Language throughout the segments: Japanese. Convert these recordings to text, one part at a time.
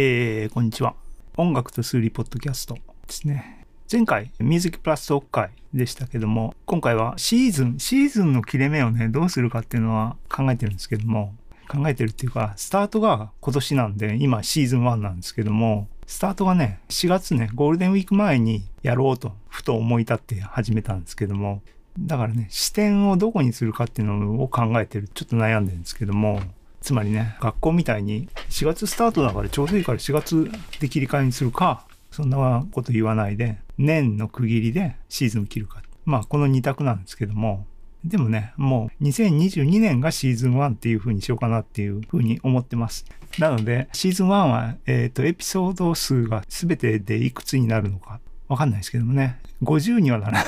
えー、こんにちは。音楽と数理ポッドキャストですね。前回、ミュージックプラストーク会でしたけども、今回はシーズン、シーズンの切れ目をね、どうするかっていうのは考えてるんですけども、考えてるっていうか、スタートが今年なんで、今シーズン1なんですけども、スタートがね、4月ね、ゴールデンウィーク前にやろうと、ふと思い立って始めたんですけども、だからね、視点をどこにするかっていうのを考えてる、ちょっと悩んでるんですけども、つまりね、学校みたいに4月スタートだからちょうどいいから4月で切り替えにするか、そんなこと言わないで、年の区切りでシーズン切るか。まあ、この2択なんですけども、でもね、もう2022年がシーズン1っていう風にしようかなっていう風に思ってます。なので、シーズン1は、えっ、ー、と、エピソード数が全てでいくつになるのかわかんないですけどもね、50にはならない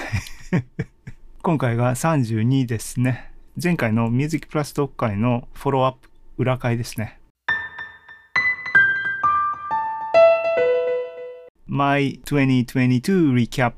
今回が32ですね。前回のミュージックプラストーク会のフォローアップ裏会ですね。My 2022 Recap っ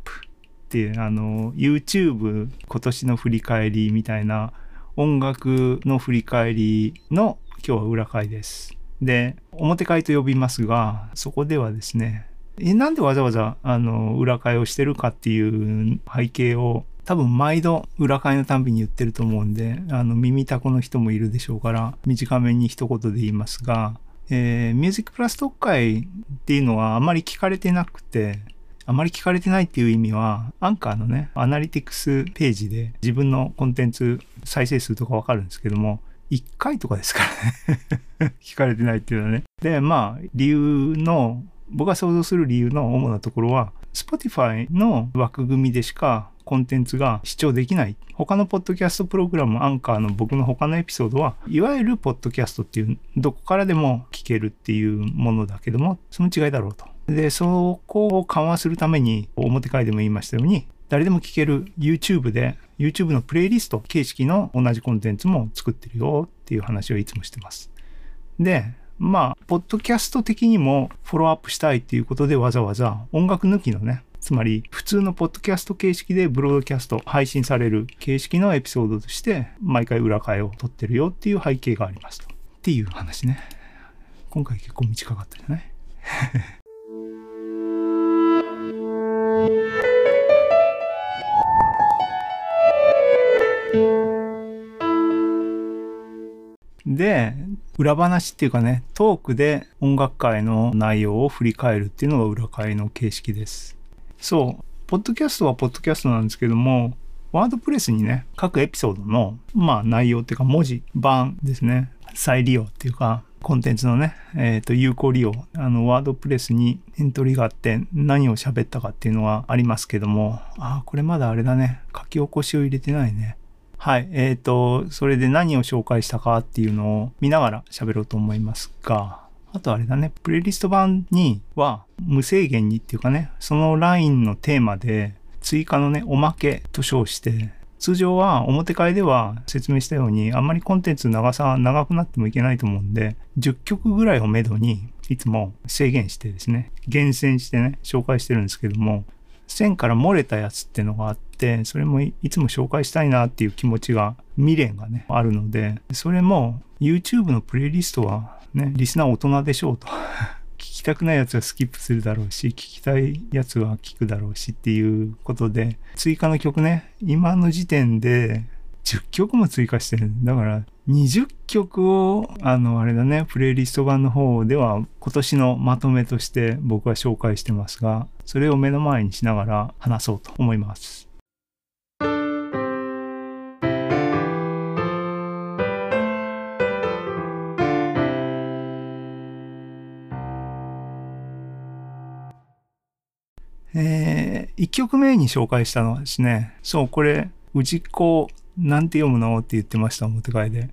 ていうあの YouTube 今年の振り返りみたいな音楽の振り返りの今日は裏会です。で、表会と呼びますが、そこではですね、えなんでわざわざあの裏会をしてるかっていう背景を多分毎度裏会のたんびに言ってると思うんで、あの耳たこの人もいるでしょうから、短めに一言で言いますが、えー、ミュージックプラス特会っていうのはあまり聞かれてなくて、あまり聞かれてないっていう意味は、アンカーのね、アナリティクスページで自分のコンテンツ再生数とかわかるんですけども、1回とかですからね 聞かれてないっていうのはね。で、まあ、理由の、僕が想像する理由の主なところは、Spotify の枠組みでしかコンテンツが視聴できない。他のポッドキャストプログラム、アンカーの僕の他のエピソードは、いわゆるポッドキャストっていう、どこからでも聞けるっていうものだけども、その違いだろうと。で、そこを緩和するために、表会でも言いましたように、誰でも聞ける YouTube で、YouTube のプレイリスト形式の同じコンテンツも作ってるよっていう話をいつもしてます。で、まあ、ポッドキャスト的にもフォローアップしたいっていうことでわざわざ音楽抜きのね、つまり普通のポッドキャスト形式でブロードキャスト配信される形式のエピソードとして毎回裏替えを撮ってるよっていう背景がありますと。っていう話ね。今回結構短かったじゃないで、裏話っていうかね、トークで音楽会の内容を振り返るっていうのが裏会の形式です。そう。ポッドキャストはポッドキャストなんですけども、ワードプレスにね、各エピソードの、まあ内容っていうか文字、版ですね、再利用っていうか、コンテンツのね、えっ、ー、と、有効利用、あの、ワードプレスにエントリーがあって何を喋ったかっていうのはありますけども、ああ、これまだあれだね、書き起こしを入れてないね。はい。えっ、ー、と、それで何を紹介したかっていうのを見ながら喋ろうと思いますが、あとあれだね、プレイリスト版には無制限にっていうかね、そのラインのテーマで追加のね、おまけと称して、通常は表会では説明したようにあんまりコンテンツ長さ長くなってもいけないと思うんで、10曲ぐらいをめどにいつも制限してですね、厳選してね、紹介してるんですけども、線から漏れたやつっていうのがあって、それもいつも紹介したいなっていう気持ちが、未練がね、あるので、それも YouTube のプレイリストはね、リスナー大人でしょうと。聞きたくないやつはスキップするだろうし、聞きたいやつは聞くだろうしっていうことで、追加の曲ね、今の時点で10曲も追加してる。だから20曲を、あの、あれだね、プレイリスト版の方では今年のまとめとして僕は紹介してますが、それを目の前にしながら話そうと思います。1曲目に紹介したのはですね、そう、これ、氏子、なんて読むのって言ってました、表会で。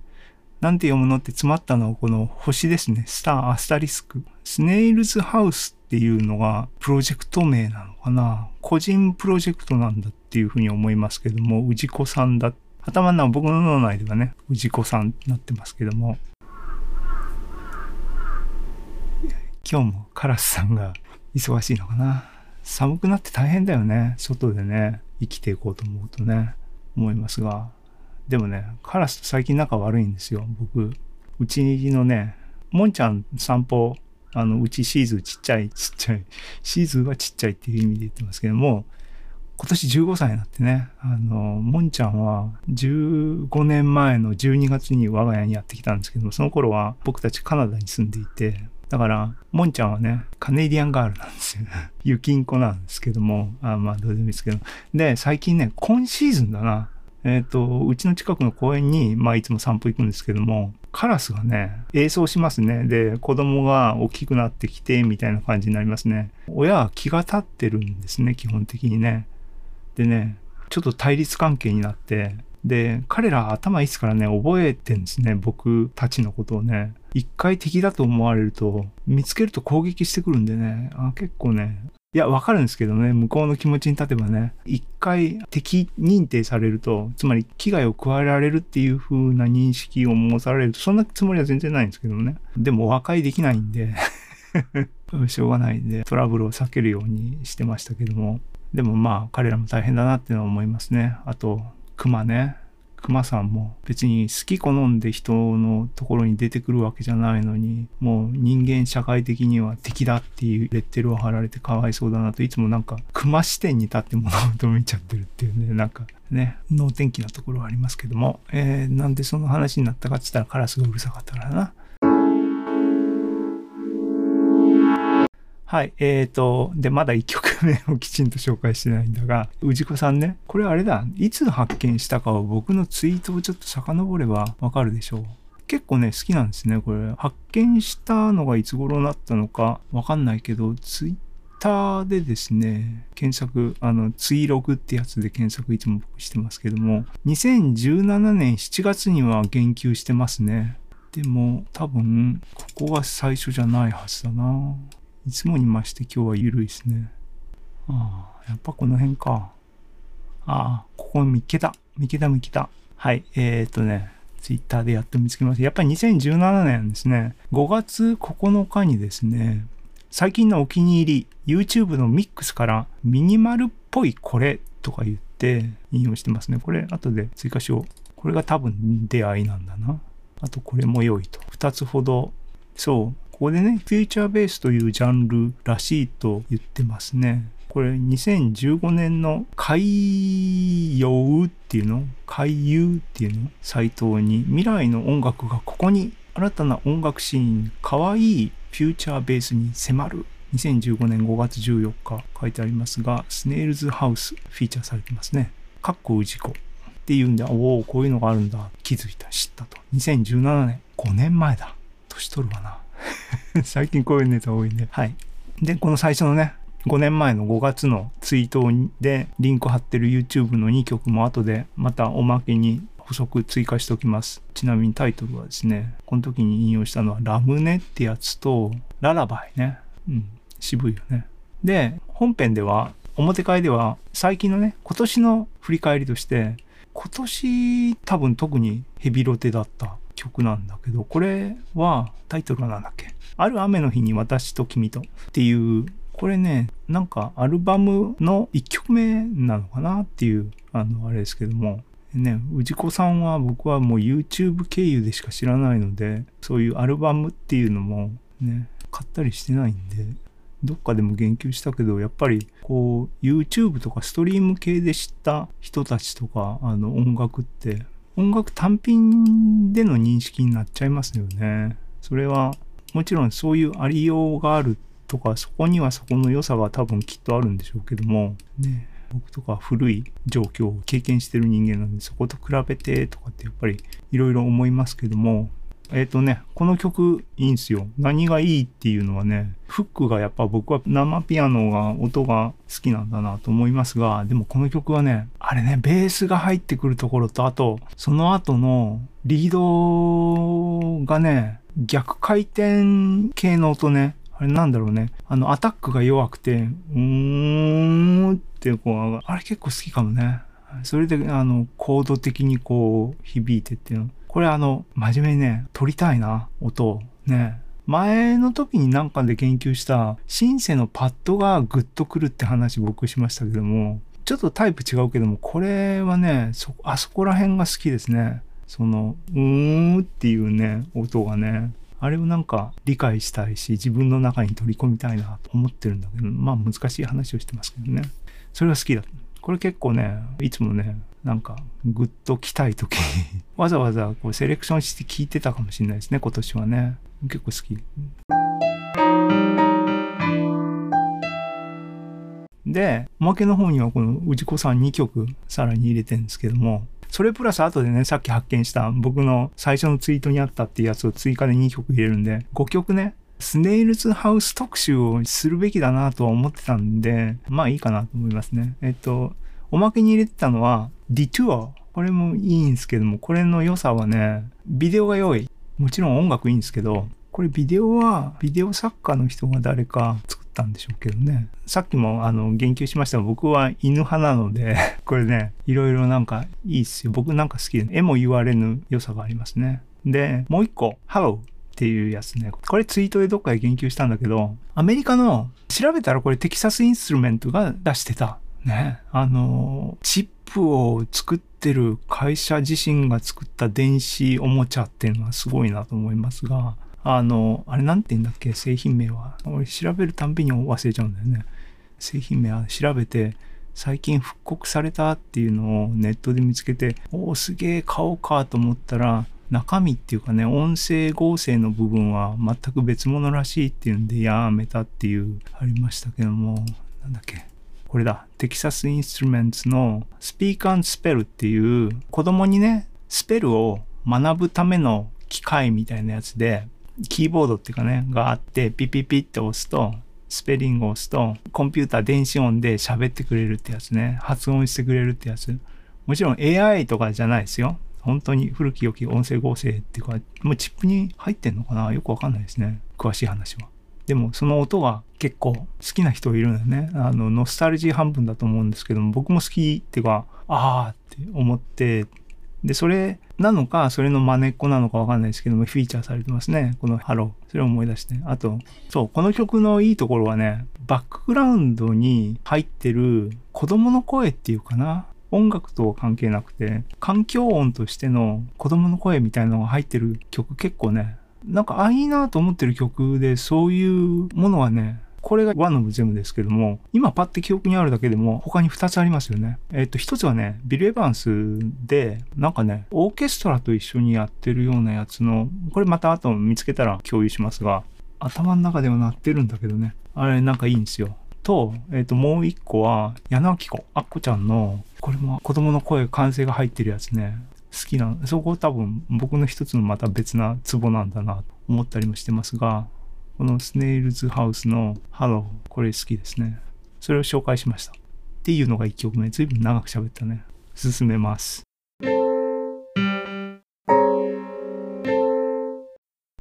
なんて読むのって詰まったのはこの星ですね。スター、アスタリスク。スネイルズハウスっていうのがプロジェクト名なのかな個人プロジェクトなんだっていうふうに思いますけども、氏子さんだ。頭の中、僕の脳内ではね、氏子さんになってますけども。今日もカラスさんが忙しいのかな寒くなって大変だよね。外でね、生きていこうと思うとね、思いますが。でもね、カラスと最近仲悪いんですよ、僕。うちのね、もんちゃん散歩あの、うちシーズンちっちゃい、ちっちゃい、シーズンはちっちゃいっていう意味で言ってますけども、今年15歳になってね、あの、もんちゃんは15年前の12月に我が家にやってきたんですけども、その頃は僕たちカナダに住んでいて、だから、もんちゃんはね、カネディアンガールなんですよ。雪んこなんですけども、あまあどうでもいいですけど。で、最近ね、今シーズンだな。えっ、ー、と、うちの近くの公園に、まあいつも散歩行くんですけども、カラスがね、営走しますね。で、子供が大きくなってきて、みたいな感じになりますね。親は気が立ってるんですね、基本的にね。でね、ちょっと対立関係になって、で、彼ら頭いいですからね、覚えてんですね、僕たちのことをね。一回敵だと思われると、見つけると攻撃してくるんでね、あ結構ね、いや、わかるんですけどね、向こうの気持ちに立てばね、一回敵認定されると、つまり危害を加えられるっていう風な認識を持たれると、そんなつもりは全然ないんですけどね。でも和解できないんで しょうがないんで、トラブルを避けるようにしてましたけども。でもまあ、彼らも大変だなっていうのは思いますね。あと、熊ね。熊さんも別に好き好んで人のところに出てくるわけじゃないのに、もう人間社会的には敵だっていうレッテルを貼られてかわいそうだなといつもなんか熊視点に立って物事を見ちゃってるっていうね、なんかね、能天気なところはありますけども、えー、なんでその話になったかっつったらカラスがうるさかったからな。はい。えーと、で、まだ1曲目をきちんと紹介してないんだが、氏子さんね、これあれだ、いつ発見したかを僕のツイートをちょっと遡ればわかるでしょう。結構ね、好きなんですね、これ。発見したのがいつ頃になったのかわかんないけど、ツイッターでですね、検索、あの、ツイログってやつで検索いつも僕してますけども、2017年7月には言及してますね。でも、多分、ここが最初じゃないはずだな。いつもに増して今日は緩いですね。ああ、やっぱこの辺か。ああ、ここ見っけた。見っけた見っけた。はい、えー、っとね、ツイッターでやっと見つけました。やっぱり2017年ですね、5月9日にですね、最近のお気に入り、YouTube のミックスからミニマルっぽいこれとか言って引用してますね。これ後で追加しよう。これが多分出会いなんだな。あとこれも良いと。2つほど、そう、ここでね、フューチャーベースというジャンルらしいと言ってますね。これ2015年の海洋っていうの？海遊っていうの？サイトに未来の音楽がここに新たな音楽シーンかわいいフューチャーベースに迫る。2015年5月14日書いてありますがスネイルズハウスフィーチャーされてますね。かっこ氏子っていうんでおおこういうのがあるんだ。気づいた。知ったと。2017年。5年前だ。年取るわな。最近こういうネタ多いね。はい。で、この最初のね、5年前の5月のツイートでリンク貼ってる YouTube の2曲も後でまたおまけに補足追加しておきます。ちなみにタイトルはですね、この時に引用したのはラムネってやつとララバイね。うん、渋いよね。で、本編では、表会では最近のね、今年の振り返りとして、今年多分特にヘビロテだった曲なんだけど、これはタイトルは何だっけ？ある雨の日に私と君とっていう、これね、なんかアルバムの1曲目なのかなっていう、あの、あれですけども、ね、氏子さんは僕はもう YouTube 経由でしか知らないので、そういうアルバムっていうのもね、買ったりしてないんで、どっかでも言及したけど、やっぱりこう YouTube とかストリーム系で知った人たちとか、あの音楽って音楽単品での認識になっちゃいますよね。それはもちろんそういうありようがあるとかそこにはそこの良さは多分きっとあるんでしょうけども。ね。僕とか古い状況を経験してる人間なんでそこと比べてとかってやっぱりいろいろ思いますけども。えっ、ー、とね、この曲いいんすよ。何がいいっていうのはね、フックがやっぱ僕は生ピアノが音が好きなんだなと思いますが、でもこの曲はね、あれね、ベースが入ってくるところと、あと、その後のリードがね、逆回転系の音ね、あれなんだろうね。あの、アタックが弱くて、うーんってこう、あれ結構好きかもね。それで、あの、コード的にこう、響いてっていうの。これあの、真面目にね、撮りたいな、音。ね。前の時になんかで研究したシンセのパッドがグッとくるって話僕しましたけども、ちょっとタイプ違うけども、これはね、そ、あそこら辺が好きですね。その、うーんっていうね、音がね、あれをなんか理解したいし、自分の中に取り込みたいなと思ってるんだけど、まあ難しい話をしてますけどね。それが好きだ。これ結構ね、いつもね、なんかグッと来たい時わざわざこうセレクションして聞いてたかもしれないですね、今年はね。結構好き。で、おまけの方にはこの氏子さん2曲さらに入れてるんですけども、それプラス後でね、さっき発見した僕の最初のツイートにあったっていうやつを追加で2曲入れるんで、5曲ね、スネイルズハウス特集をするべきだなとは思ってたんで、まあいいかなと思いますね。えっと、おまけに入れてたのは、ディトゥア。これもいいんですけども、これの良さはね、ビデオが良い。もちろん音楽いいんですけど、これビデオは、ビデオ作家の人が誰か作ったんでしょうけどね。さっきもあの言及しましたが、僕は犬派なので これね、いろいろなんかいいっすよ。僕なんか好きで、えも言われぬ良さがありますね。で、もう一個、ハローっていうやつね。これツイートでどっかで言及したんだけど、アメリカの、調べたらこれテキサスインストゥルメントが出してた。ね。あの、チップを作ってる会社自身が作った電子おもちゃっていうのはすごいなと思いますが、あの、あれなんて言うんだっけ？製品名は。俺調べるたんびに忘れちゃうんだよね。製品名は調べて、最近復刻されたっていうのをネットで見つけて、おお、すげえ買おうかと思ったら、中身っていうかね、音声合成の部分は全く別物らしいっていうんでやめたっていうありましたけども、なんだっけ？これだ。テキサスインストゥルメンツのスピーカースペルっていう子供にね、スペルを学ぶための機械みたいなやつで、キーボードっていうかね、があって、ピピピって押すと、スペリングを押すと、コンピューター電子音で喋ってくれるってやつね。発音してくれるってやつ。もちろん AI とかじゃないですよ。本当に古き良き音声合成っていうか、もうチップに入ってんのかな？よくわかんないですね。詳しい話は。でもその音が結構好きな人いるんだよね。あの、ノスタルジー半分だと思うんですけども、僕も好きっていうか、ああって思って、で、それなのか、それの真似っこなのかわかんないですけども、フィーチャーされてますね。このハロー。それを思い出して。あと、そう、この曲のいいところはね、バックグラウンドに入ってる子供の声っていうかな。音楽とは関係なくて、環境音としての子供の声みたいなのが入ってる曲結構ね、なんか、あ、いいなと思ってる曲で、そういうものはね、これが one of them ですけども、今パッて記憶にあるだけでも他に2つありますよね。えっ、と、1つはね、ビル・エヴァンスで、なんかね、オーケストラと一緒にやってるようなやつの、これまた後見つけたら共有しますが、頭の中では鳴ってるんだけどね。あれなんかいいんですよ。と、えっ、と、もう一個は、矢野顕子、アッコちゃんの、これも子供の声、歓声が入ってるやつね。好きな、そこ多分僕の一つのまた別なツボなんだなと思ったりもしてますが、この Snail's House の Hello、これ好きですね。それを紹介しました。っていうのが1曲目。ずいぶん長く喋ったね。進めます。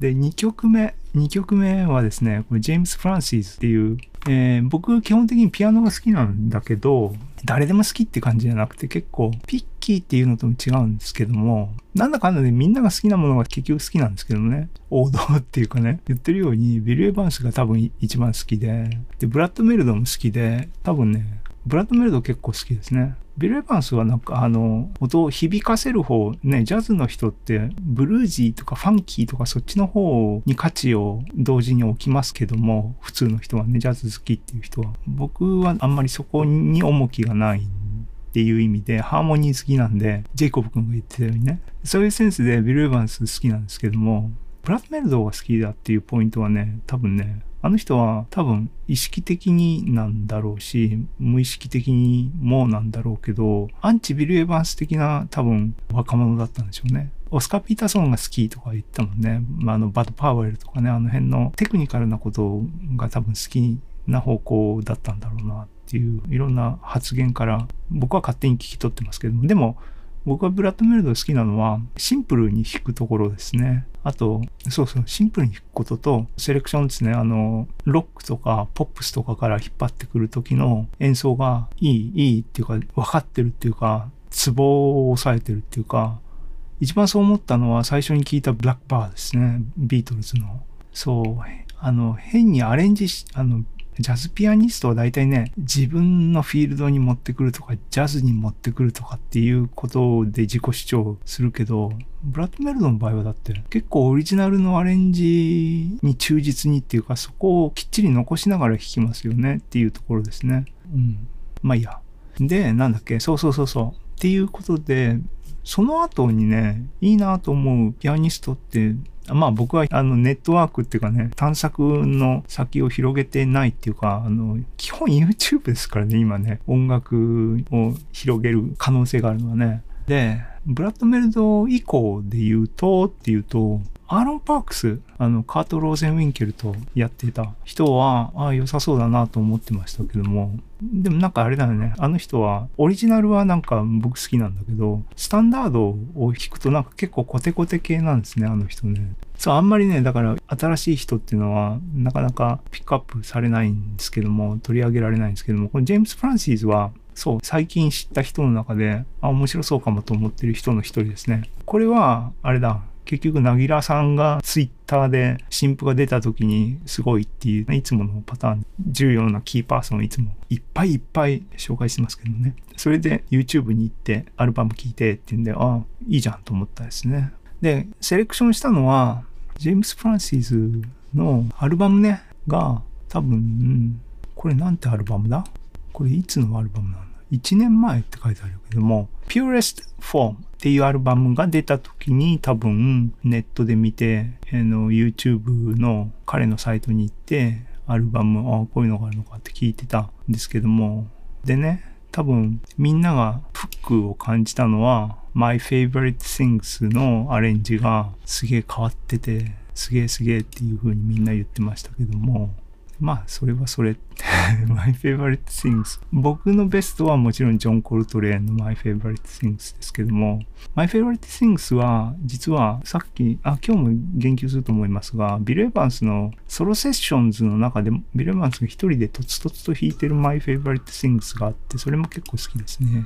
で、2曲目。2曲目はですね、これジェームス・フランシーズっていう、えー、僕基本的にピアノが好きなんだけど、誰でも好きって感じじゃなくて結構ピッキーっていうのとも違うんですけども、なんだかんだでみんなが好きなものが結局好きなんですけどね。王道っていうかね、言ってるようにビル・エヴァンスが多分一番好きで、で、ブラッド・メルドも好きで、多分ね、ブラッド・メルド結構好きですね。ビル・エヴァンスはなんかあの、音を響かせる方、ね、ジャズの人ってブルージーとかファンキーとかそっちの方に価値を同時に置きますけども、普通の人はね、ジャズ好きっていう人は。僕はあんまりそこに重きがないっていう意味で、ハーモニー好きなんで、ジェイコブ君が言ってたようにね、そういうセンスでビル・エヴァンス好きなんですけども、ブラッドメルドが好きだっていうポイントはね、多分ね、あの人は多分意識的になんだろうし、無意識的にもなんだろうけど、アンチビル・エヴァンス的な多分若者だったんでしょうね。オスカー・ピーターソンが好きとか言ったもんね。まあ、あの、バッド・パワーエルとかね、あの辺のテクニカルなことが多分好きな方向だったんだろうなっていう、いろんな発言から僕は勝手に聞き取ってますけども、でも、僕はブラッドメルド好きなのはシンプルに弾くところですね。あと、そうそう、シンプルに弾くことと、セレクションですね。あの、ロックとかポップスとかから引っ張ってくる時の演奏がいい、いいっていうか、分かってるっていうか、ツボを押さえてるっていうか、一番そう思ったのは最初に聞いたブラックバーですね。ビートルズの。そう、あの、変にアレンジし、あの、ジャズピアニストは大体ね、自分のフィールドに持ってくるとか、ジャズに持ってくるとかっていうことで自己主張するけど、ブラッドメルドの場合はだって結構オリジナルのアレンジに忠実にっていうか、そこをきっちり残しながら弾きますよねっていうところですね。うん。まあいいや。で、なんだっけ、そうそうそうそう。っていうことで、その後にね、いいなと思うピアニストって、まあ僕はあのネットワークっていうかね、探索の先を広げてないっていうか、あの、基本 YouTube ですからね、今ね、音楽を広げる可能性があるのはね。で、ブラッドメルド以降で言うとっていうと、アーロン・パークス、あの、カート・ローゼンウィンケルとやってた人は、ああ、良さそうだなと思ってましたけども、でもなんかあれだよね、あの人は、オリジナルはなんか僕好きなんだけど、スタンダードを弾くとなんか結構コテコテ系なんですね、あの人ね。そう、あんまりね、だから新しい人っていうのはなかなかピックアップされないんですけども、取り上げられないんですけども、このジェームス・フランシーズは、そう、最近知った人の中で、あ、面白そうかもと思ってる人の一人ですね。これは、あれだ、結局、なぎらさんがツイッターで新譜が出た時にすごいっていう、いつものパターン、重要なキーパーソンをいつもいっぱいいっぱい紹介してますけどね。それで YouTube に行ってアルバム聴いてって言うんで、ああ、いいじゃんと思ったですね。で、セレクションしたのは、ジェームス・フランシーズのアルバムね、が多分、これなんてアルバムだ？これいつのアルバムなの ?1 年前って書いてあるけども、Purest Form っていうアルバムが出た時に多分ネットで見て、あの YouTube の彼のサイトに行ってアルバム、ああ、こういうのがあるのかって聞いてたんですけども、でね、多分みんながフックを感じたのは My Favorite Things のアレンジがすげえ変わっててすげえすげえっていう風にみんな言ってましたけどもまあ、それはそれ。My favorite things。僕のベストはもちろんジョン・コルトレーンの My favorite things ですけども、My favorite things は、実はさっき、あ、今日も言及すると思いますが、ビル・エヴァンスのソロセッションズの中で、ビル・エヴァンスが一人でとつとつと弾いてる My favorite things があって、それも結構好きですね。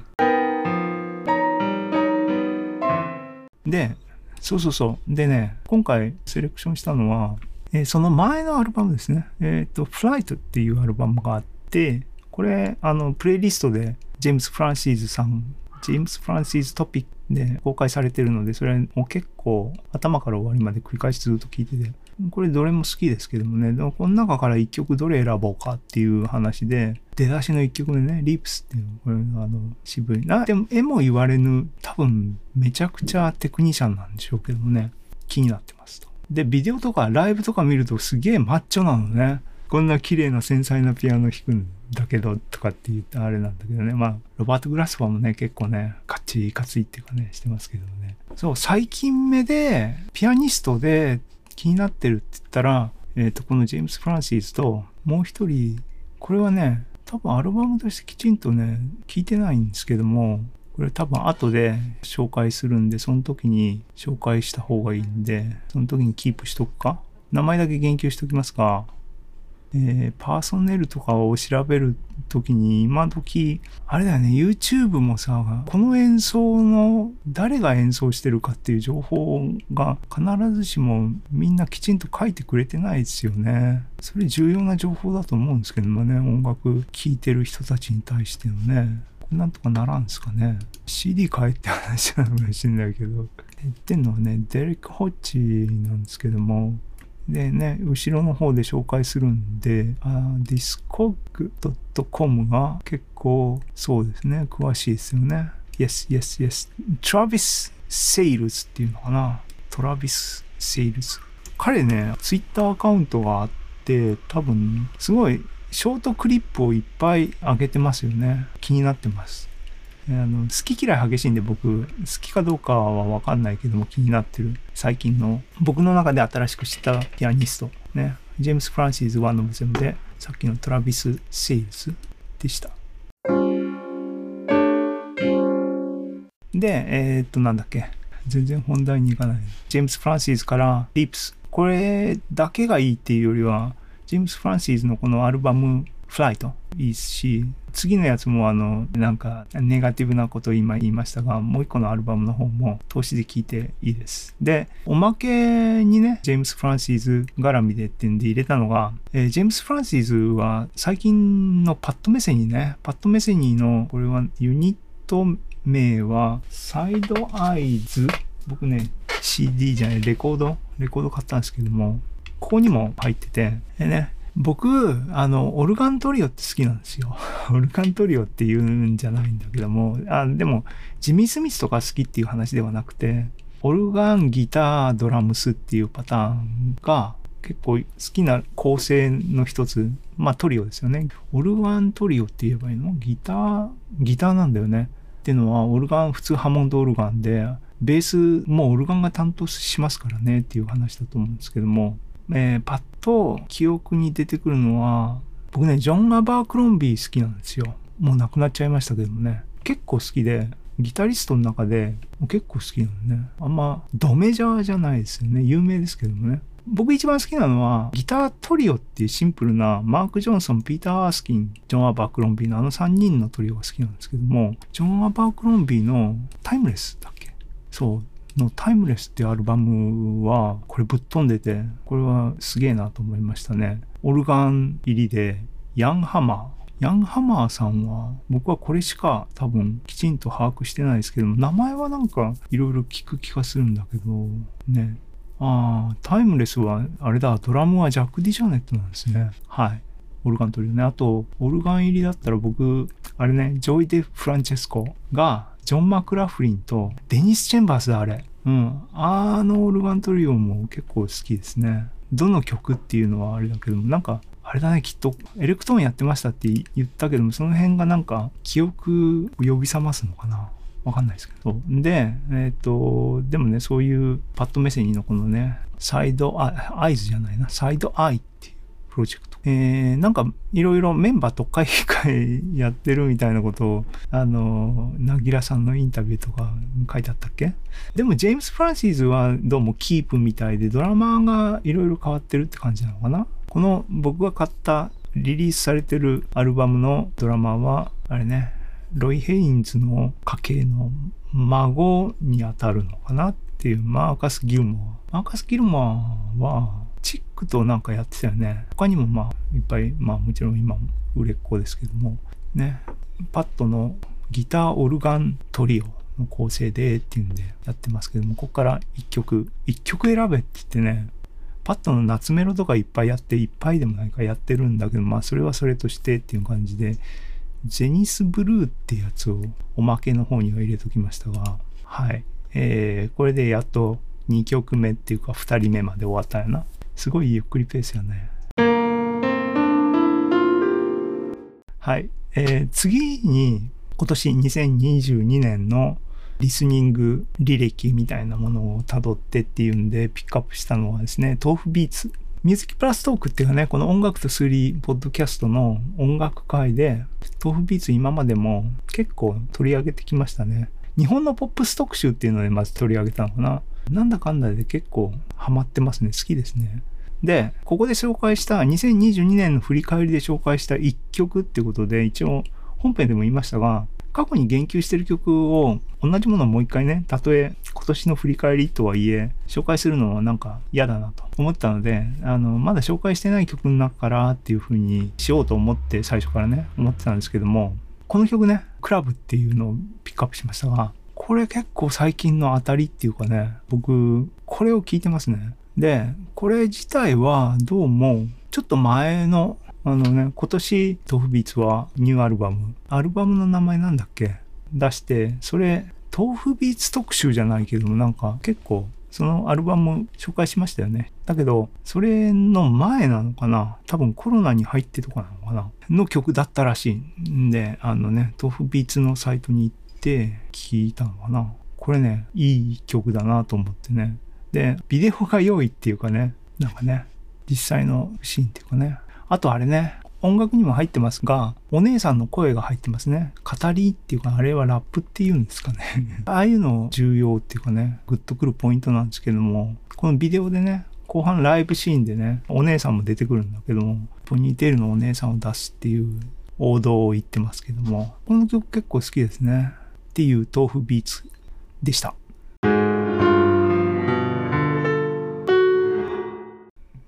で、そうそうそう。でね、今回セレクションしたのは、えその前のアルバムですね。えっ、ー、と、フライトっていうアルバムがあって、これ、あの、プレイリストで、ジェームス・フランシーズさん、ジェームス・フランシーズトピックで公開されてるので、それも結構頭から終わりまで繰り返しずっと聞いてて、これどれも好きですけどもね、でもこの中から一曲どれ選ぼうかっていう話で、出だしの一曲目ね、リープスっていうの、これあの、渋い。な、でも絵も言われぬ、多分めちゃくちゃテクニシャンなんでしょうけどもね、気になってますと。で、ビデオとかライブとか見るとすげえマッチョなのね。こんな綺麗な繊細なピアノ弾くんだけどとかって言ってあれなんだけどね。まあ、ロバート・グラスファーもね、結構ね、かっちりかついっていうかね、してますけどね。そう、最近目で、ピアニストで気になってるって言ったら、えっ、ー、と、このジェームス・フランシーズと、もう一人、これはね、多分アルバムとしてきちんとね、聞いてないんですけども、これ多分後で紹介するんで、その時に紹介した方がいいんで、その時にキープしとくか名前だけ言及しておきますが、えー、パーソネルとかを調べるときに、今時、あれだよね、YouTube もさ、この演奏の誰が演奏してるかっていう情報が必ずしもみんなきちんと書いてくれてないですよね。それ重要な情報だと思うんですけどもね、音楽聴いてる人たちに対してのね。なんとかならんすかね。CD 買えって話なのかもしれないけど。言ってんのはね、デレック・ホッチなんですけども、でね、後ろの方で紹介するんで、あディスコグ .com が結構そうですね、詳しいですよね。Yes, yes, yes. トラビス・セイルズっていうのかな。トラビス・セイルズ。彼ね、ツイッターアカウントがあって、多分、すごいショートクリップをいっぱい上げてますよね。気になってます。あの好き嫌い激しいんで僕好きかどうかはわかんないけども気になってる。最近の僕の中で新しく知ったピアニスト。ね。ジェームス・フランシーズ・ワンのムゼムでさっきのトラビス・セイルズでした。でえー、っとなんだっけ。全然本題に行かない。ジェームス・フランシーズからリップス。これだけがいいっていうよりはジェームス・フランシーズのこのアルバムフライトいいし、次のやつもあの、なんか、ネガティブなことを今言いましたが、もう一個のアルバムの方も投資で聴いていいです。で、おまけにね、ジェームス・フランシーズ絡みでってんで入れたのが、えー、ジェームス・フランシーズは最近のパッドメセニーね、パッドメセニーの、これはユニット名は、サイドアイズ僕ね、CD じゃない、レコード？レコード買ったんですけども、ここにも入ってて、でね、僕、あの、オルガントリオって好きなんですよ。オルガントリオって言うんじゃないんだけども、あでも、ジミー・スミスとか好きっていう話ではなくて、オルガン、ギター、ドラムスっていうパターンが結構好きな構成の一つ、まあトリオですよね。オルガントリオって言えばいいの？ギター、ギターなんだよね。っていうのは、オルガン、普通ハモンドオルガンで、ベースもオルガンが担当しますからねっていう話だと思うんですけども、えー、パッと記憶に出てくるのは、僕ね、ジョン・アバークロンビー好きなんですよ。もう亡くなっちゃいましたけどもね。結構好きで、ギタリストの中で結構好きなのね。あんまドメジャーじゃないですよね。有名ですけどもね。僕一番好きなのは、ギタートリオっていうシンプルな、マーク・ジョンソン、ピーター・アースキン、ジョン・アバークロンビーのあの3人のトリオが好きなんですけども、ジョン・アバークロンビーのタイムレスだっけ？そう、のタイムレスっていうアルバムは、これぶっ飛んでて、これはすげえなと思いましたね。オルガン入りで、ヤンハマー。ヤンハマーさんは、僕はこれしか多分きちんと把握してないですけども、名前はなんかいろいろ聞く気がするんだけど、ね。ああ、タイムレスは、あれだ、ドラムはジャック・ディジャネットなんですね。はい。オルガントリオね。あと、オルガン入りだったら僕、あれね、ジョイ・デ・フランチェスコが、ジョン・マクラフリンとデニス・チェンバースだ、あれ。うん。あのオルガントリオも結構好きですね。どの曲っていうのはあれだけども、なんか、あれだね、きっと、エレクトーンやってましたって言ったけども、その辺がなんか、記憶を呼び覚ますのかな。わかんないですけど。で、えっ、ー、と、でもね、そういうパット・メセニーのこのね、 Side, Eyes じゃないな、 Side-Eye っていうプロジェクト。えー、なんかいろいろメンバー特会議会やってるみたいなことを、あの、なぎらさんのインタビューとか書いてあったっけ？でもジェームス・フランシーズはどうもキープみたいでドラマーがいろいろ変わってるって感じなのかな？この僕が買ったリリースされてるアルバムのドラマーは、あれね、ロイ・ヘインズの家系の孫にあたるのかなっていうマーカス・ギルモア。マーカス・ギルモアは、チックとなんかやってたよね。他にもまあいっぱい、まあもちろん今売れっ子ですけども、ね、パッドのギターオルガントリオの構成でっていうんでやってますけども、ここから1曲、1曲選べって言ってね、パッドの夏メロとかいっぱいやって、いっぱいでもないかやってるんだけど、まあそれはそれとしてっていう感じで、ジェニスブルーってやつをおまけの方には入れときましたが、はい。えー、これでやっと2曲目っていうか2人目まで終わったよな。すごいゆっくりペースやね。はい。えー、次に今年2022年のリスニング履歴みたいなものを辿ってっていうんでピックアップしたのはですね、豆腐ビーツ。ミュージックプラストークっていうかね、この音楽と数理ポッドキャストの音楽界で、豆腐ビーツ今までも結構取り上げてきましたね。日本のポップス特集っていうのでまず取り上げたのかな。なんだかんだで結構ハマってますね。好きですね。で、ここで紹介した2022年の振り返りで紹介した1曲っていうことで一応本編でも言いましたが、過去に言及してる曲を同じものをもう一回ね、たとえ今年の振り返りとはいえ、紹介するのはなんか嫌だなと思ったので、あの、まだ紹介してない曲の中からっていう風にしようと思って最初からね、思ってたんですけども、この曲ね、クラブっていうのをピックアップしましたが、これ結構最近の当たりっていうかね、僕、これを聞いてますね。で、これ自体はどうも、ちょっと前の、あのね、今年、豆腐ビーツはニューアルバム、アルバムの名前なんだっけ？出して、それ、豆腐ビーツ特集じゃないけども、なんか結構、そのアルバム紹介しましたよね。だけど、それの前なのかな？多分コロナに入ってとかなのかな？の曲だったらしいんで、あのね、豆腐ビーツのサイトに行ってて聞いたのかな？これね、いい曲だなと思ってね。で、ビデオが良いっていうかね、なんかね、実際のシーンっていうかね。あとあれね、音楽にも入ってますが、お姉さんの声が入ってますね。語りっていうか、あれはラップっていうんですかね。ああいうの重要っていうかね、グッとくるポイントなんですけども、このビデオでね、後半ライブシーンでね、お姉さんも出てくるんだけども、ポニーテールのお姉さんを出すっていう王道を言ってますけども、この曲結構好きですね。っていう豆腐ビーツでした。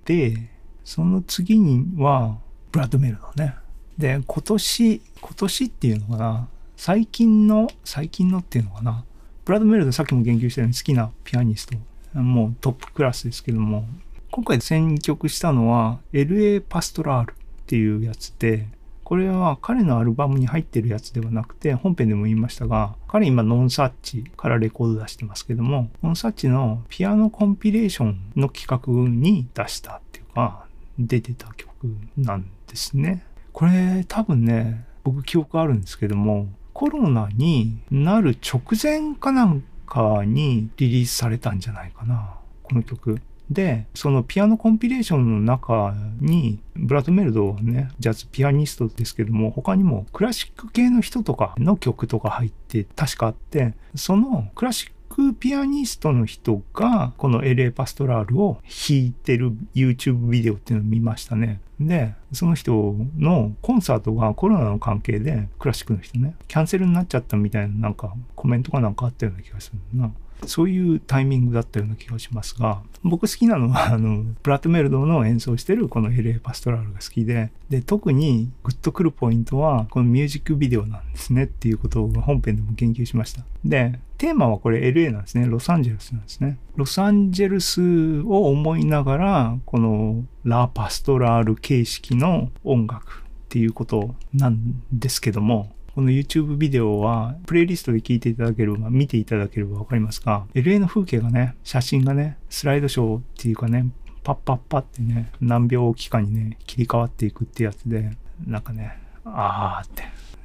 で、その次には、ブラッドメルドね。で、今年、今年っていうのかな、最近の、最近のっていうのかな、ブラッドメルドさっきも言及したように好きなピアニスト、もうトップクラスですけども、今回選曲したのは LA パストラールっていうやつで、これは彼のアルバムに入ってるやつではなくて、本編でも言いましたが、彼今ノンサッチからレコード出してますけども、ノンサッチのピアノコンピレーションの企画に出したっていうか、出てた曲なんですね。これ多分ね、僕記憶あるんですけども、コロナになる直前かなんかにリリースされたんじゃないかな、この曲。で、そのピアノコンピレーションの中に、ブラッドメルドはね、ジャズピアニストですけども、他にもクラシック系の人とかの曲とか入って確かあって、そのクラシックピアニストの人が、この LA パストラールを弾いてる YouTube ビデオっていうのを見ましたね。で、その人のコンサートがコロナの関係で、クラシックの人ね、キャンセルになっちゃったみたいななんかコメントかなんかあったような気がするな。そういうタイミングだったような気がしますが、僕好きなのは、あの、ブラッドメルドの演奏してるこの LA パストラルが好きで、で、特にグッとくるポイントは、このミュージックビデオなんですねっていうことを本編でも言及しました。で、テーマはこれ LA なんですね。ロサンゼルスなんですね。ロサンゼルスを思いながら、このラ・パストラール形式の音楽っていうことなんですけども、この YouTube ビデオは、プレイリストで聞いていただければ、見ていただければわかりますが、LA の風景がね、写真がね、スライドショーっていうかね、パッパッパってね、何秒期間にね、切り替わっていくってやつで、なんかね、あーって、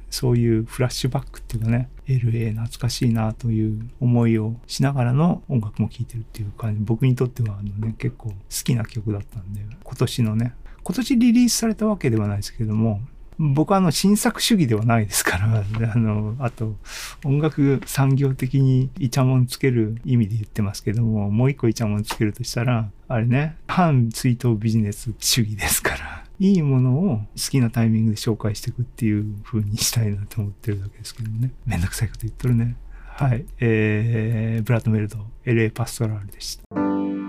そういうフラッシュバックっていうかね、LA 懐かしいなという思いをしながらの音楽も聴いてるっていう感じ、僕にとってはあのね、結構好きな曲だったんで、今年のね、今年リリースされたわけではないですけども、僕はあの新作主義ではないですから、あの、あと音楽産業的にイチャモンつける意味で言ってますけども、もう一個イチャモンつけるとしたら、あれね、反追悼ビジネス主義ですから、いいものを好きなタイミングで紹介していくっていう風にしたいなと思ってるだけですけどね。めんどくさいこと言っとるね。はい。えー、ブラッドメルド、LA パストラルでした。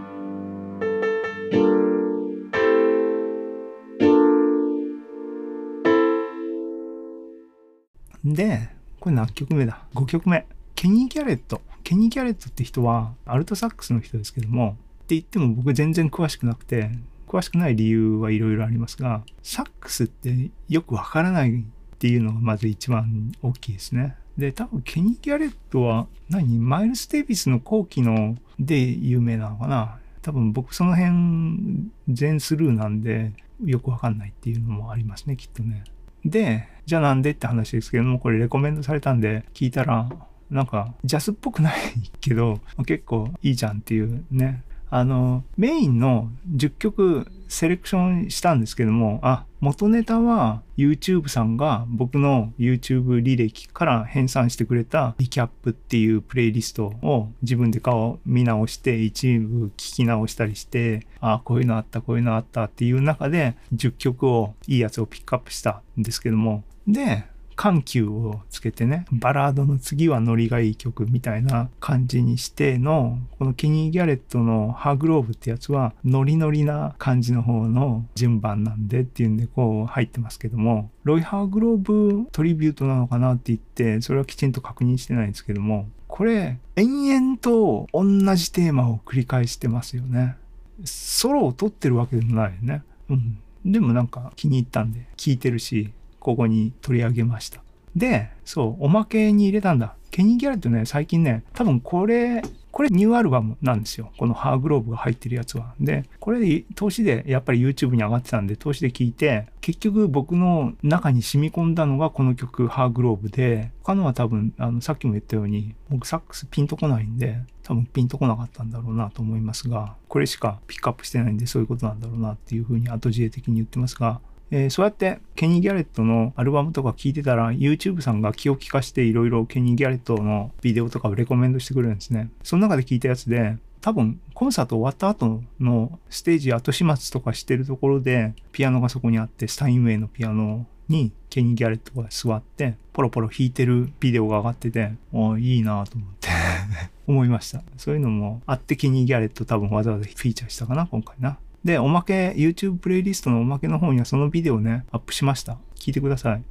で、これ何曲目だ ?5 曲目。ケニー・ギャレット。ケニー・ギャレットって人は、アルトサックスの人ですけども、って言っても僕全然詳しくなくて、詳しくない理由はいろいろありますが、サックスってよくわからないっていうのがまず一番大きいですね。で、多分ケニー・ギャレットは何？マイルス・デイビスの後期ので有名なのかな？多分僕その辺全スルーなんでよくわかんないっていうのもありますね、きっとね。で、じゃあなんでって話ですけども、これレコメンドされたんで聞いたら、なんかジャズっぽくないけど、結構いいじゃんっていうね。あの、メインの10曲セレクションしたんですけども、あ、元ネタは YouTube さんが僕の YouTube 履歴から編纂してくれたリキャップっていうプレイリストを自分で顔見直して一部聞き直したりして、あ、こういうのあった、こういうのあったっていう中で10曲をいいやつをピックアップしたんですけども、で、緩急をつけてね、バラードの次はノリがいい曲みたいな感じにしての、このケニー・ギャレットのハーグローブってやつはノリノリな感じの方の順番なんでっていうんでこう入ってますけども、ロイ・ハーグローブトリビュートなのかなって言って、それはきちんと確認してないんですけども、これ延々と同じテーマを繰り返してますよね。ソロを取ってるわけでもないよね。うん。でもなんか気に入ったんで聞いてるし、ここに取り上げました。で、そう、おまけに入れたんだ。ケニー・ギャレットね、最近ね、多分これ、これニューアルバムなんですよ。このハーグローブが入ってるやつは。で、これで投資でやっぱり YouTube に上がってたんで、投資で聞いて、結局僕の中に染み込んだのがこの曲、ハーグローブで、他のは多分、あの、さっきも言ったように、僕サックスピンとこないんで、多分ピンとこなかったんだろうなと思いますが、これしかピックアップしてないんで、そういうことなんだろうなっていうふうに後知恵的に言ってますが、えーそうやってケニー・ギャレットのアルバムとか聞いてたら YouTube さんが気を利かしていろいろケニー・ギャレットのビデオとかをレコメンドしてくれるんですね。その中で聞いたやつで多分コンサート終わった後のステージ後始末とかしてるところでピアノがそこにあってスタインウェイのピアノにケニー・ギャレットが座ってポロポロ弾いてるビデオが上がってておいいなと思って 思いましたそういうのもあってケニー・ギャレット多分わざわざフィーチャーしたかな今回なでおまけ YouTube プレイリストのおまけの方にはそのビデオねアップしました。聞いてください。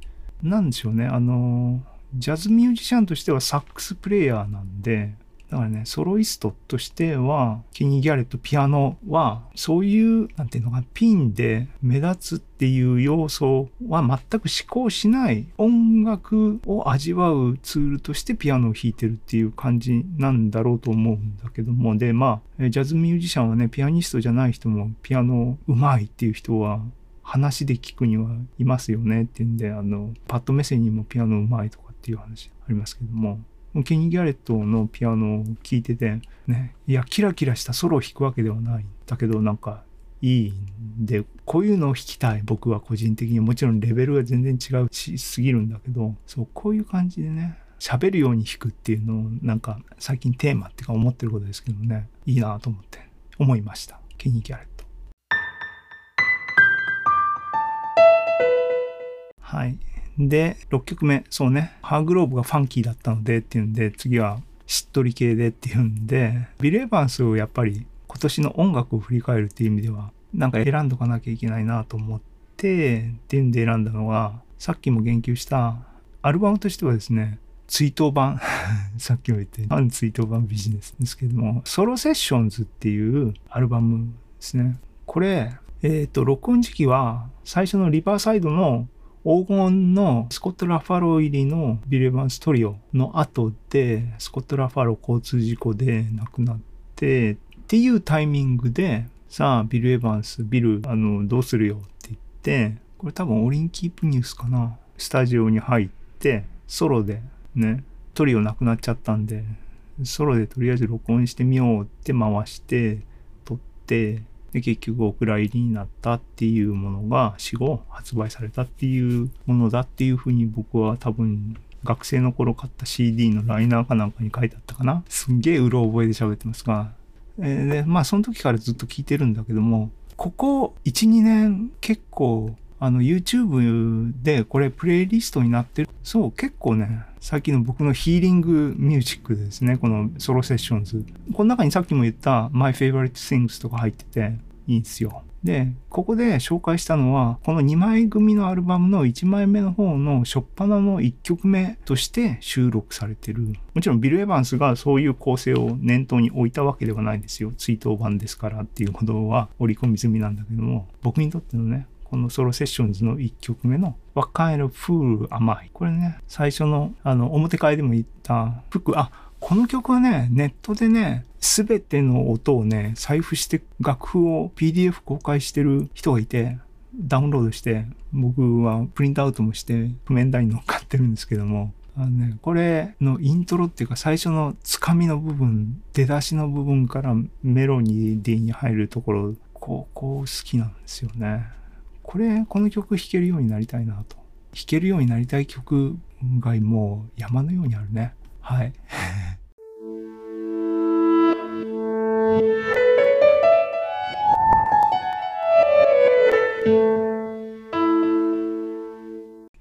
なんでしょうね。あのジャズミュージシャンとしてはサックスプレイヤーなんでだからね、ソロイストとしては、ケニ・ギャレットピアノは、そういう、なんていうのか、ピンで目立つっていう要素は全く思考しない音楽を味わうツールとしてピアノを弾いてるっていう感じなんだろうと思うんだけども、で、まあ、ジャズミュージシャンはね、ピアニストじゃない人もピアノうまいっていう人は話で聞くにはいますよねっていうんで、あの、パッド目線にもピアノうまいとかっていう話ありますけども、ケニー・ギャレットのピアノを聴いてて、ね、いや、キラキラしたソロを弾くわけではないんだけど、なんか、いいんで、こういうのを弾きたい、僕は個人的に。もちろんレベルが全然違うし、すぎるんだけど、そう、こういう感じでね、喋るように弾くっていうのを、なんか、最近テーマっていうか思ってることですけどね、いいなと思って、思いました。ケニー・ギャレット。はい。で、6曲目、そうね、ハーグローブがファンキーだったのでっていうんで、次はしっとり系でっていうんで、ビル・エヴァンスをやっぱり今年の音楽を振り返るっていう意味では、なんか選んどかなきゃいけないなと思って、っていうんで選んだのが、さっきも言及したアルバムとしてはですね、追悼版 さっきも言って半追悼盤ビジネスですけども、 Solo Sessions っていうアルバムですね。これ、えっ、ー、と、録音時期は最初のリバーサイドの黄金のスコット・ラファロー入りのビル・エヴァンストリオの後で、スコット・ラファロー交通事故で亡くなって、っていうタイミングで、さあ、ビル・エヴァンス、ビル、あの、どうするよって言って、これ多分オリンキープニュースかな。スタジオに入って、ソロでね、トリオなくなっちゃったんで、ソロでとりあえず録音してみようって回して、撮って、で結局お蔵入りになったっていうものが死後発売されたっていうものだっていうふうに僕は多分学生の頃買った CD のライナーかなんかに書いてあったかな。すんげえうろ覚えで喋ってますが、えー、でまあその時からずっと聞いてるんだけどもここ12年結構あの YouTube でこれプレイリストになってる。そう、結構ね、最近の僕のヒーリングミュージックですね、このソロセッションズ。この中にさっきも言った My Favorite Things とか入ってていいんですよ。で、ここで紹介したのは、この2枚組のアルバムの1枚目の方の初っ端の1曲目として収録されてる。もちろんビル・エヴァンスがそういう構成を念頭に置いたわけではないですよ。追悼版ですからっていうことは織り込み済みなんだけども、僕にとってのね、このソロセッションズの1曲目の What Kind of Fool Am I? これね、最初のあの表会でも言った服、あ、この曲はね、ネットでね、すべての音をね、財布して楽譜を PDF 公開してる人がいて、ダウンロードして、僕はプリントアウトもして譜面台に乗っかってるんですけども、あのね、これのイントロっていうか最初のつかみの部分、出だしの部分からメロディーに入るところ、ここ好きなんですよね。これ、この曲弾けるようになりたいなと。弾けるようになりたい曲がもう山のようにあるね。はい。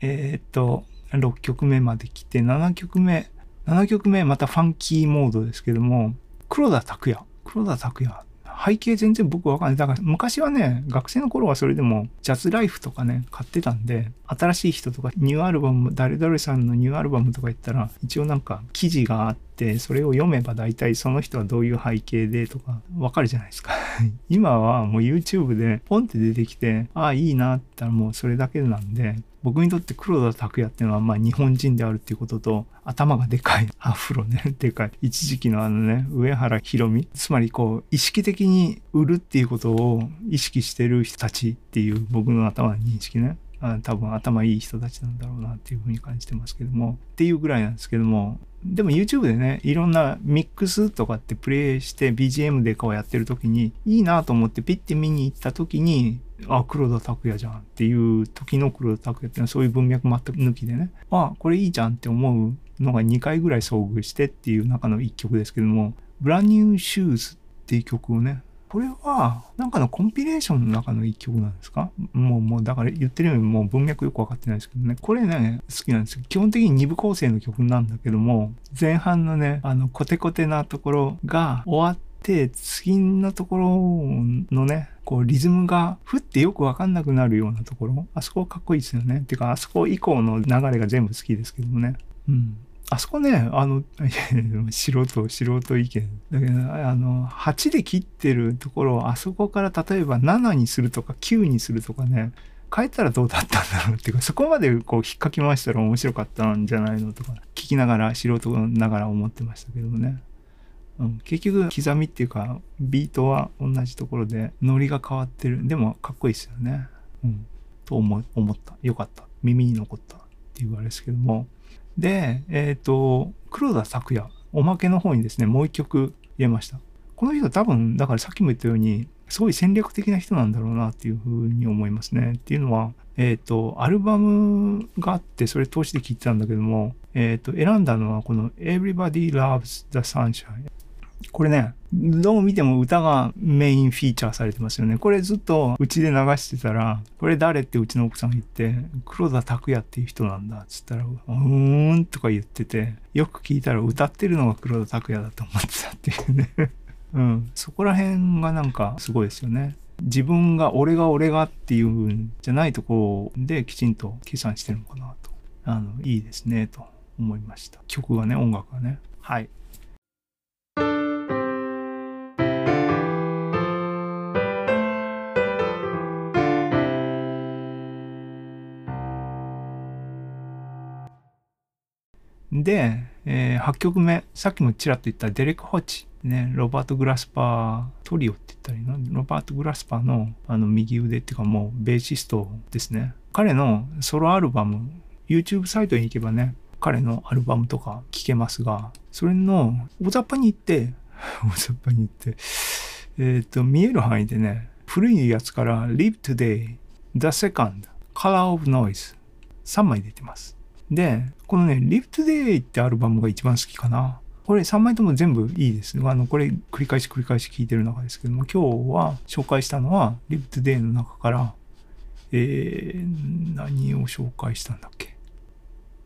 えっと、6曲目まで来て、7曲目、7曲目またファンキーモードですけども、黒田拓也。黒田拓也背景全然僕わかんない。だから昔はね、学生の頃はそれでもジャズライフとかね、買ってたんで、新しい人とかニューアルバム、誰々さんのニューアルバムとか言ったら、一応なんか記事があって、それを読めば大体その人はどういう背景でとかわかるじゃないですか。今はもう YouTube でポンって出てきて、ああ、いいなって言ったらもうそれだけなんで、僕にとって黒田拓也っていうのはまあ日本人であるっていうことと頭がでかい。アフロねでかい。一時期のあのね上原ひろみ。つまりこう意識的に売るっていうことを意識してる人たちっていう僕の頭の認識ね。あ多分頭いい人たちなんだろうなっていうふうに感じてますけども。っていうぐらいなんですけども。でも YouTube でねいろんなミックスとかってプレイして BGM でこうやってる時にいいなと思ってピッて見に行った時にあ、黒田拓也じゃんっていう時の黒田拓也っていうのはそういう文脈全く抜きでね、あ、これいいじゃんって思うのが2回ぐらい遭遇してっていう中の1曲ですけども、ブランニューシューズっていう曲をね、これは、なんかのコンピレーションの中の一曲なんですか？もう、もう、だから言ってるようにもう文脈よくわかってないですけどね。これね、好きなんですよ。基本的に二部構成の曲なんだけども、前半のね、あの、コテコテなところが終わって、次のところのね、こうリズムがふってよくわかんなくなるようなところ、あそこかっこいいですよね。てか、あそこ以降の流れが全部好きですけどもね。うん。あそこね、あの、素人、素人意見。だけど、あの、8で切ってるところを、あそこから例えば7にするとか9にするとかね、変えたらどうだったんだろうっていうか、そこまでこう引っかき回したら面白かったんじゃないのとか、聞きながら、素人ながら思ってましたけどもね。うん、結局、刻みっていうか、ビートは同じところで、ノリが変わってる。でも、かっこいいですよね。うん。と思思った。よかった。耳に残ったっていうあれですけども。で、えっ、ー、と、黒田拓也、おまけの方にですね、もう一曲入れました。この人多分、だからさっきも言ったように、すごい戦略的な人なんだろうなっていうふうに思いますね。っていうのは、えっ、ー、と、アルバムがあって、それ通して聴いてたんだけども、えっ、ー、と、選んだのはこの Everybody Loves the Sunshine。これね、どう見ても歌がメインフィーチャーされてますよね。これずっとうちで流してたら、これ誰ってうちの奥さんが言って、黒田拓也っていう人なんだっつったら、うーんとか言ってて、よく聞いたら歌ってるのが黒田拓也だと思ってたっていうね。うん。そこら辺がなんかすごいですよね。自分が俺が俺がっていうんじゃないところできちんと計算してるのかなと。あの、いいですね、と思いました。曲がね、音楽がね。はい。で、えー、8曲目、さっきもちらっと言ったデレック・ホッチ、ね、ロバート・グラスパー、トリオって言ったらいいの？ロバート・グラスパーのあの右腕っていうかもうベーシストですね。彼のソロアルバム、YouTube サイトに行けばね、彼のアルバムとか聴けますが、それの大雑把に行って、大雑把に行 って、えっ、ー、と、見える範囲でね、古いやつから Live Today, The Second, Color of Noise 3枚出てます。で、このね、Live Today ってアルバムが一番好きかな。これ3枚とも全部いいです。あの、これ繰り返し繰り返し聴いてる中ですけども、今日は紹介したのは Live Today の中から、えー、何を紹介したんだっけ？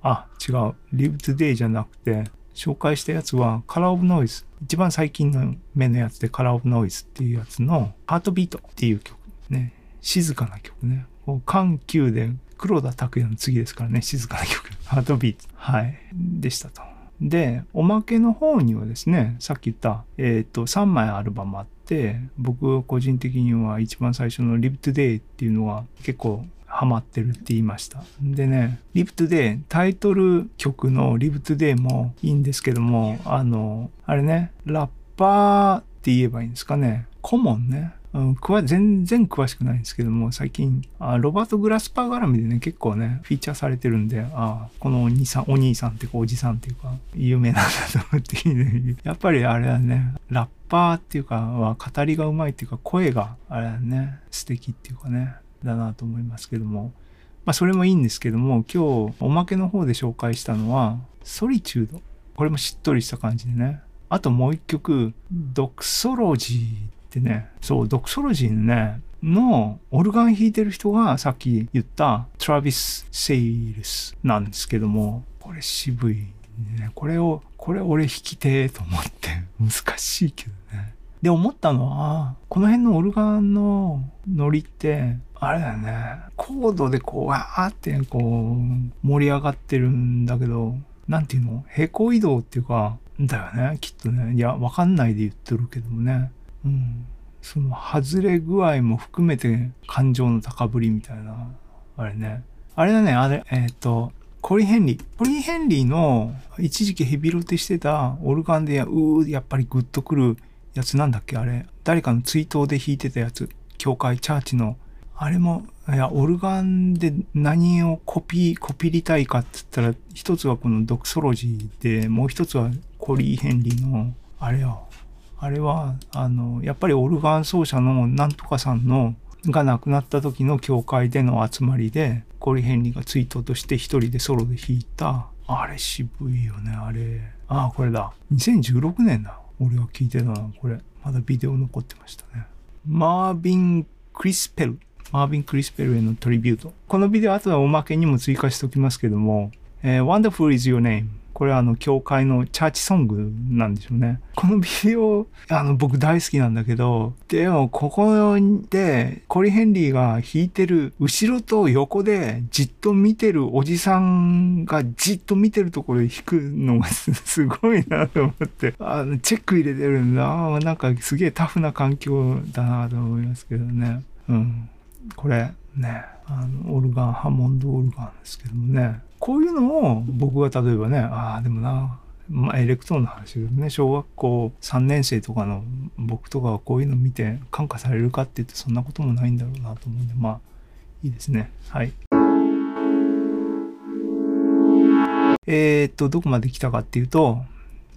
あ、違う。Live Today じゃなくて、紹介したやつは Color of Noise。一番最近の目のやつで Color of Noise っていうやつの Heartbeat っていう曲。ね。静かな曲ね。緩急で黒田拓也の次ですからね、静かな曲。ハートビート。はい。でしたと。で、おまけの方にはですね、さっき言った、えっ、ー、と、3枚アルバムあって、僕個人的には一番最初の Live Today っていうのは結構ハマってるって言いました。でね、Live Today、タイトル曲の Live Today もいいんですけども、あの、あれね、ラッパーって言えばいいんですかね。コモンね。うん、全然詳しくないんですけども、最近、あロバート・グラスパー絡みでね、結構ね、フィーチャーされてるんで、あこのお兄さん、お兄さんっていうか、おじさんっていうか、有名なんだと思って、やっぱりあれはね、ラッパーっていうか、は語りがうまいっていうか、声が、あれはね、素敵っていうかね、だなと思いますけども、まあ、それもいいんですけども、今日、おまけの方で紹介したのは、ソリチュード。これもしっとりした感じでね。あともう一曲、ドクソロジーてね、そう、ドクソロジーね、のオルガン弾いてる人がさっき言ったトラビス・セイルスなんですけども、これ渋い、ね。これを、これ俺弾きてーと思って難しいけどね。で、思ったのは、この辺のオルガンのノリって、あれだよね。コードでこう、わーってこう、盛り上がってるんだけど、なんていうの？平行移動っていうか、だよね。きっとね。いや、わかんないで言ってるけどもね。うん、その外れ具合も含めて感情の高ぶりみたいな、あれね。あれだね、あれ、えっ、ー、と、コリー・ヘンリー。コリー・ヘンリーの一時期ヘビロテしてたオルガンで、うー、やっぱりグッとくるやつなんだっけ？あれ。誰かの追悼で弾いてたやつ。教会、チャーチの。あれも、いや、オルガンで何をコピー、コピりたいかって言ったら、一つはこのドクソロジーで、もう一つはコリー・ヘンリーの、あれよ、あれは、あの、やっぱりオルガン奏者のなんとかさんの、が亡くなった時の教会での集まりで、コリ・ヘンリーが追悼として一人でソロで弾いた、あれ渋いよね、あれ。ああ、これだ。2016年だ。俺は聞いてたな、これ。まだビデオ残ってましたね。マービン・クリスペル。マービン・クリスペルへのトリビュート。このビデオ後でおまけにも追加しておきますけども、えー、Wonderful is your name。これはあの、教会のチャーチソングなんでしょうね。このビデオ、あの、僕大好きなんだけど、でも、ここで、コリ・ヘンリーが弾いてる、後ろと横でじっと見てるおじさんがじっと見てるところで弾くのがすごいなと思って、あの、チェック入れてるんだ。なんかすげえタフな環境だなと思いますけどね。うん。これ、ね、あの、オルガン、ハモンドオルガンですけどもね。こういうのを僕が例えばね、ああ、でもな、まあ、エレクトーンの話でね、小学校3年生とかの僕とかはこういうの見て感化されるかって言ってそんなこともないんだろうなと思うんで、まあ、いいですね。はい。えー、っと、どこまで来たかっていうと、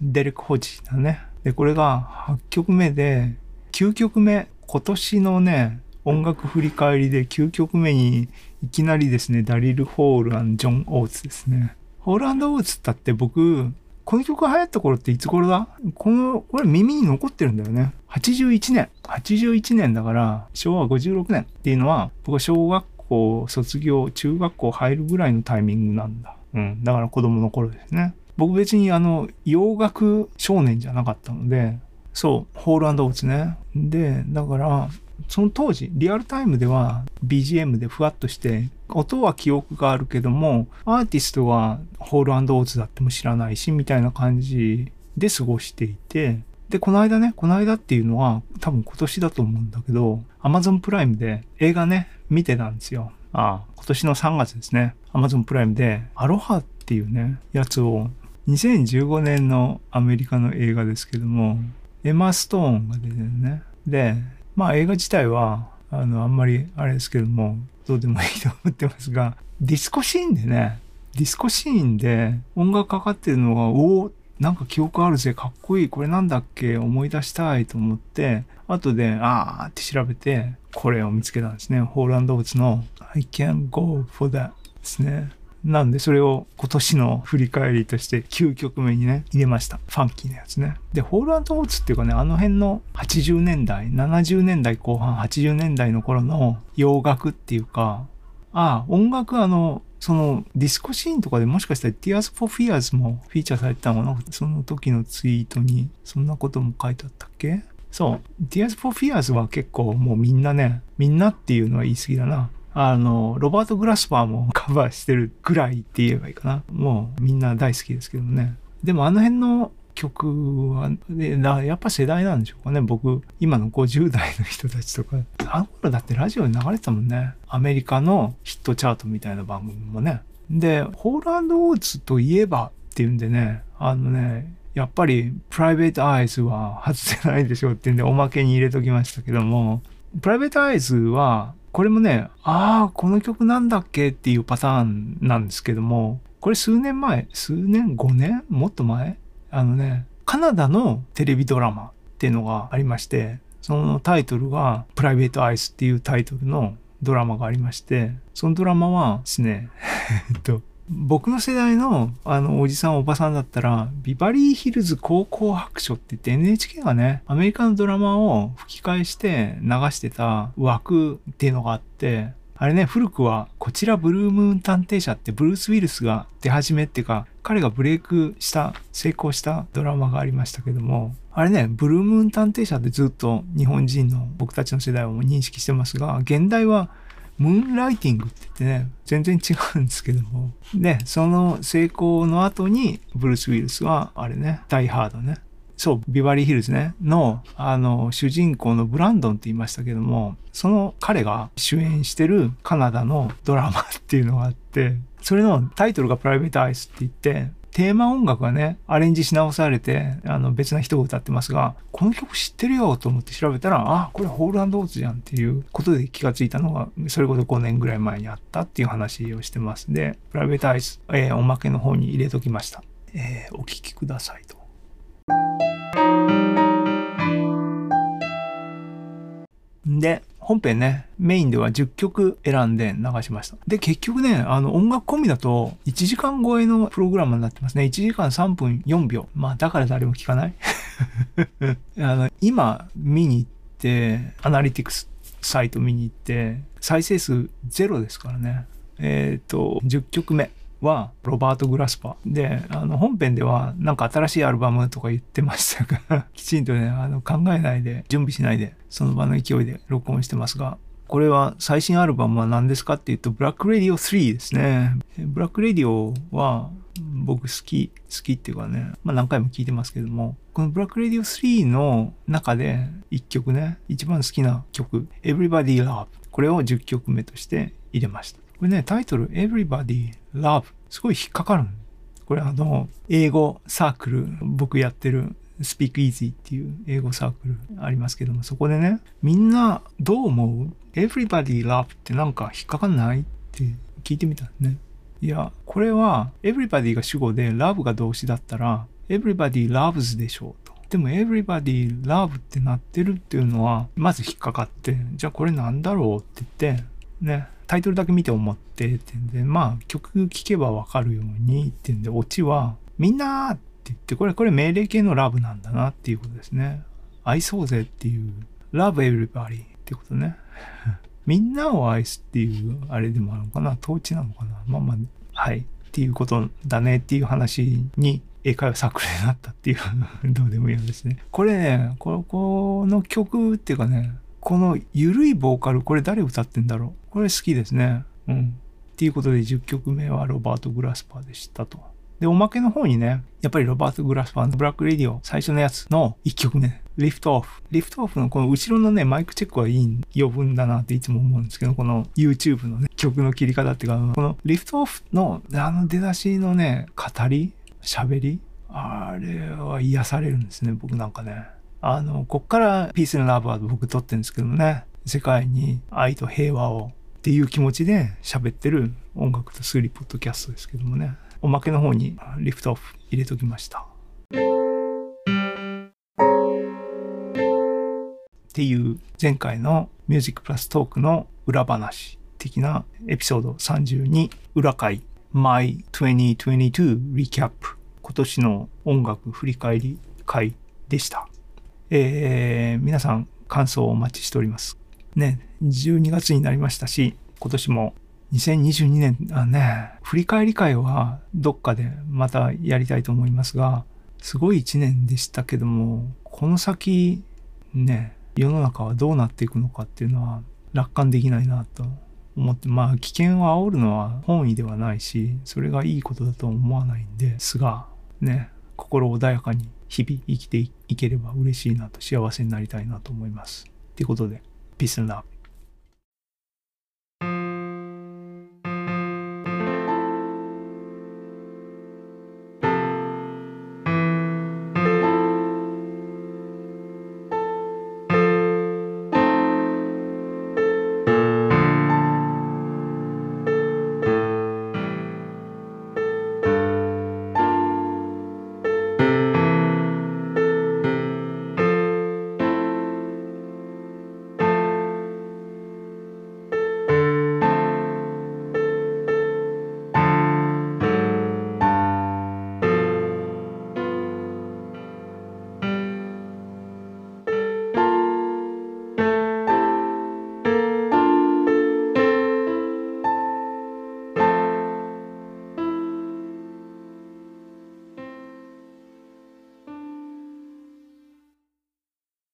デレック・ホジだね。で、これが8曲目で、9曲目、今年のね、音楽振り返りで9曲目にいきなりですね、ダリル・ホールジョン・オーツですね。ホールオーツったって僕、この曲が流行った頃っていつ頃だ？この、これ耳に残ってるんだよね。81年。81年だから、昭和56年っていうのは、僕は小学校卒業、中学校入るぐらいのタイミングなんだ。うん。だから子供の頃ですね。僕別にあの、洋楽少年じゃなかったので、そう、ホールオーツね。で、だから、その当時、リアルタイムでは BGM でふわっとして、音は記憶があるけども、アーティストはホールオーツだっても知らないし、みたいな感じで過ごしていて、で、この間ね、この間っていうのは多分今年だと思うんだけど、Amazon プライムで映画ね、見てたんですよ。ああ、今年の3月ですね。Amazon プライムで、アロハっていうね、やつを、2015年のアメリカの映画ですけども、エマ・ストーンが出てるね。で、まあ映画自体は、あの、あんまりあれですけども、どうでもいいと思ってますが、ディスコシーンでね、ディスコシーンで音楽かかってるのが、おお、なんか記憶あるぜ、かっこいい、これなんだっけ、思い出したいと思って、後で、あーって調べて、これを見つけたんですね。ホールオーツの I can go for that ですね。なんでそれを今年の振り返りとして9曲目にね、入れました。ファンキーなやつね。で、ホールオーツっていうかね、あの辺の80年代、70年代後半、80年代の頃の洋楽っていうか、ああ、音楽あの、そのディスコシーンとかでもしかしたら Tears for Fears もフィーチャーされてたのかな？その時のツイートにそんなことも書いてあったっけ？そう。Tears for Fears は結構もうみんなね、みんなっていうのは言い過ぎだな。あの、ロバート・グラスパーもカバーしてるくらいって言えばいいかな。もうみんな大好きですけどね。でもあの辺の曲は、でやっぱ世代なんでしょうかね。僕、今の50代の人たちとか、あの頃だってラジオに流れてたもんね。アメリカのヒットチャートみたいな番組もね。で、ホーランド・オーツといえばっていうんでね、あのね、やっぱりプライベート・アイズは外せないでしょうっていうんでおまけに入れときましたけども、プライベート・アイズはこれもね、ああ、この曲なんだっけっていうパターンなんですけども、これ数年前、数年 ?5 年もっと前？あのね、カナダのテレビドラマっていうのがありまして、そのタイトルがプライベートアイスっていうタイトルのドラマがありまして、そのドラマはですね、えっと、僕の世代のあのおじさんおばさんだったら、ビバリーヒルズ高校白書って言って NHK がね、アメリカのドラマを吹き替えして流してた枠っていうのがあって、あれね、古くは、こちらブルームーン探偵社ってブルース・ウィルスが出始めっていうか、彼がブレイクした、成功したドラマがありましたけども、あれね、ブルームーン探偵社ってずっと日本人の僕たちの世代を認識してますが、現代はムーンライティングって言ってね、全然違うんですけども。で、その成功の後に、ブルース・ウィルスは、あれね、ダイ・ハードね。そう、ビバリーヒルズね、の、あの、主人公のブランドンって言いましたけども、その彼が主演してるカナダのドラマっていうのがあって、それのタイトルがプライベートアイスって言って、テーマ音楽がね、アレンジし直されて、あの別な人が歌ってますが、この曲知ってるよと思って調べたら、あ、これホールオーツじゃんっていうことで気がついたのが、それこそ5年ぐらい前にあったっていう話をしてます。で、プライベートアイス、えー、おまけの方に入れときました。えー、お聴きくださいと。で、本編ね、メインでは10曲選んで流しました。で、結局ね、あの、音楽込みだと1時間超えのプログラムになってますね。1時間3分4秒。まあ、だから誰も聞かない あの今見に行ってアナリティクスサイト見に行って再生数ゼロですからねえっ、ー、と10曲目はロバート・グラスパ。ーであの本編ではなんか新しいアルバムとか言ってましたが きちんとねあの考えないで準備しないでその場の勢いで録音してますがこれは最新アルバムは何ですかっていうとブラック・レディオ3ですね。ブラック・レディオは僕好き好きっていうかね、まあ、何回も聞いてますけどもこのブラック・レディオ3の中で1曲ね一番好きな曲 Everybody Love これを10曲目として入れました。これね、タイトル Everybody Love すごい引っかかるこれあの、英語サークル、僕やってる Speak Easy っていう英語サークルありますけども、そこでね、みんなどう思う ?Everybody Love ってなんか引っかかんないって聞いてみたんね。いや、これは Everybody が主語で Love が動詞だったら Everybody loves でしょうと。でも Everybody Love ってなってるっていうのは、まず引っかかって、じゃあこれなんだろうって言って、ね、タイトルだけ見て思ってってんで、まあ曲聴けばわかるようにってんで、オチは、みんなって言って、これ、これ命令形のラブなんだなっていうことですね。愛そうぜっていう、love everybody ってことね。みんなを愛すっていう、あれでもあるのかな統治なのかなまあまあ、はい。っていうことだねっていう話に英会話サークルになったっていう どうでもいいんですね。これね、ここの曲っていうかね、この緩いボーカル、これ誰歌ってんだろうこれ好きですね。うん。っていうことで10曲目はロバート・グラスパーでしたと。で、おまけの方にね、やっぱりロバート・グラスパーのブラック・レディオ最初のやつの1曲目、リフトオフ。リフトオフのこの後ろのね、マイクチェックはいい余分だなっていつも思うんですけど、この YouTube のね、曲の切り方っていうか、このリフトオフのあの出だしのね、語り喋りあれは癒されるんですね、僕なんかね。あの、こっからピースのラブは僕撮ってるんですけどね、世界に愛と平和をっていう気持ちで喋ってる音楽と数理ポッドキャストですけどもね、おまけの方にリフトオフ入れときました。っていう前回のミュージックプラストークの裏話的なエピソード32裏回 My 2022 Recap 今年の音楽振り返り会でした。えー、皆さん感想をお待ちしております。ね、12月になりましたし、今年も2022年、あね、振り返り会はどっかでまたやりたいと思いますが、すごい一年でしたけども、この先、ね、世の中はどうなっていくのかっていうのは楽観できないなと思って、まあ危険を煽るのは本意ではないし、それがいいことだと思わないんですが、ね、心穏やかに日々生きていければ嬉しいなと幸せになりたいなと思います。ということで、Peace and Love.